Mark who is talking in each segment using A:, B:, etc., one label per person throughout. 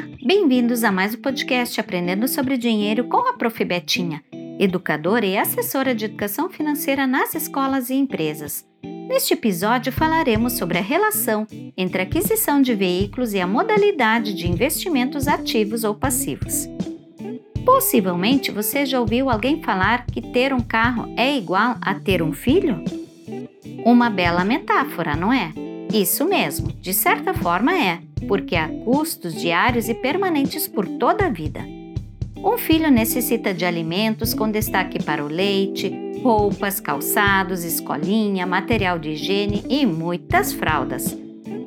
A: Olá, bem-vindos a mais um podcast Aprendendo sobre Dinheiro com a Prof. Betinha, educadora e assessora de educação financeira nas escolas e empresas. Neste episódio falaremos sobre a relação entre a aquisição de veículos e a modalidade de investimentos ativos ou passivos. Possivelmente você já ouviu alguém falar que ter um carro é igual a ter um filho? Uma bela metáfora, não é? Isso mesmo, de certa forma é porque há custos diários e permanentes por toda a vida. Um filho necessita de alimentos com destaque para o leite, roupas, calçados, escolinha, material de higiene e muitas fraldas.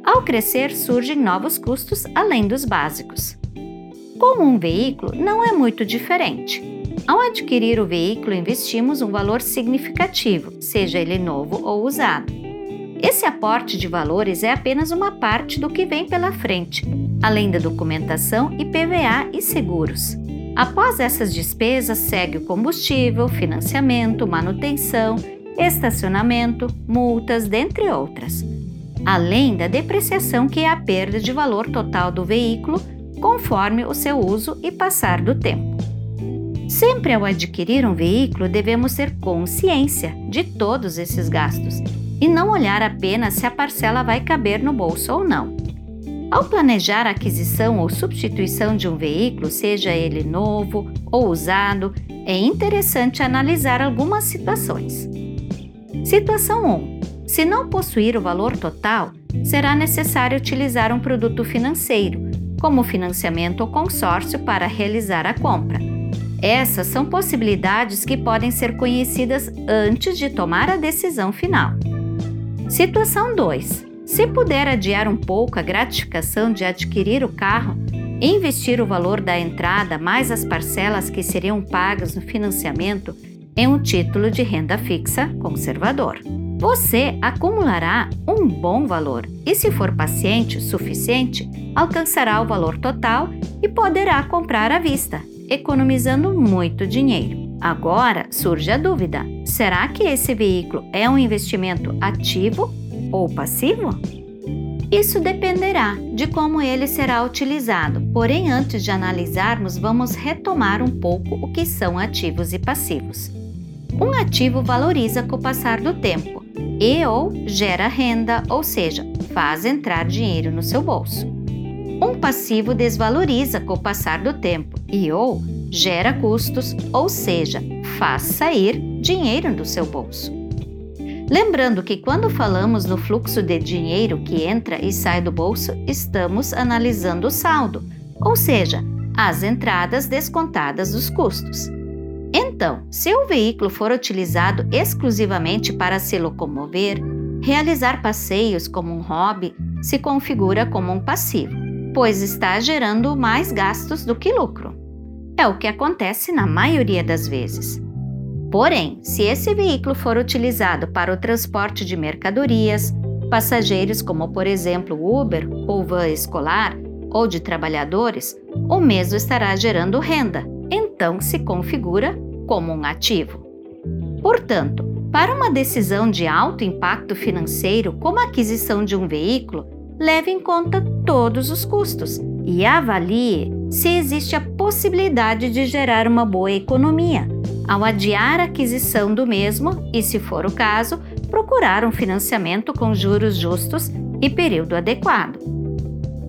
A: Ao crescer, surgem novos custos além dos básicos. Com um veículo, não é muito diferente. Ao adquirir o veículo, investimos um valor significativo, seja ele novo ou usado. Esse aporte de valores é apenas uma parte do que vem pela frente, além da documentação IPVA e seguros. Após essas despesas, segue o combustível, financiamento, manutenção, estacionamento, multas, dentre outras. Além da depreciação, que é a perda de valor total do veículo conforme o seu uso e passar do tempo. Sempre ao adquirir um veículo, devemos ter consciência de todos esses gastos e não olhar apenas se a parcela vai caber no bolso ou não. Ao planejar a aquisição ou substituição de um veículo, seja ele novo ou usado, é interessante analisar algumas situações. Situação 1. Se não possuir o valor total, será necessário utilizar um produto financeiro, como financiamento ou consórcio, para realizar a compra. Essas são possibilidades que podem ser conhecidas antes de tomar a decisão final. Situação 2. Se puder adiar um pouco a gratificação de adquirir o carro investir o valor da entrada mais as parcelas que seriam pagas no financiamento em um título de renda fixa conservador. Você acumulará um bom valor e, se for paciente o suficiente, alcançará o valor total e poderá comprar à vista, economizando muito dinheiro. Agora surge a dúvida: será que esse veículo é um investimento ativo ou passivo? Isso dependerá de como ele será utilizado, porém, antes de analisarmos, vamos retomar um pouco o que são ativos e passivos. Um ativo valoriza com o passar do tempo e ou gera renda, ou seja, faz entrar dinheiro no seu bolso. Um passivo desvaloriza com o passar do tempo e ou gera custos, ou seja, faz sair dinheiro do seu bolso. Lembrando que quando falamos no fluxo de dinheiro que entra e sai do bolso, estamos analisando o saldo, ou seja, as entradas descontadas dos custos. Então, se o veículo for utilizado exclusivamente para se locomover, realizar passeios como um hobby se configura como um passivo, pois está gerando mais gastos do que lucro. É o que acontece na maioria das vezes. Porém, se esse veículo for utilizado para o transporte de mercadorias, passageiros, como por exemplo Uber ou van escolar, ou de trabalhadores, o mesmo estará gerando renda, então se configura como um ativo. Portanto, para uma decisão de alto impacto financeiro, como a aquisição de um veículo, leve em conta todos os custos e avalie se existe a possibilidade de gerar uma boa economia, ao adiar a aquisição do mesmo e, se for o caso, procurar um financiamento com juros justos e período adequado.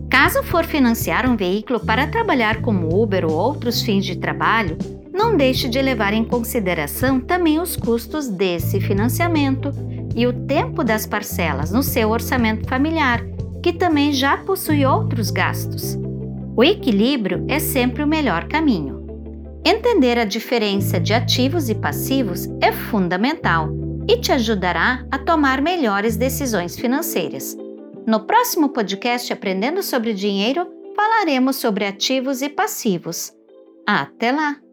A: Caso for financiar um veículo para trabalhar como Uber ou outros fins de trabalho, não deixe de levar em consideração também os custos desse financiamento e o tempo das parcelas no seu orçamento familiar, que também já possui outros gastos. O equilíbrio é sempre o melhor caminho. Entender a diferença de ativos e passivos é fundamental e te ajudará a tomar melhores decisões financeiras. No próximo podcast Aprendendo sobre Dinheiro, falaremos sobre ativos e passivos. Até lá!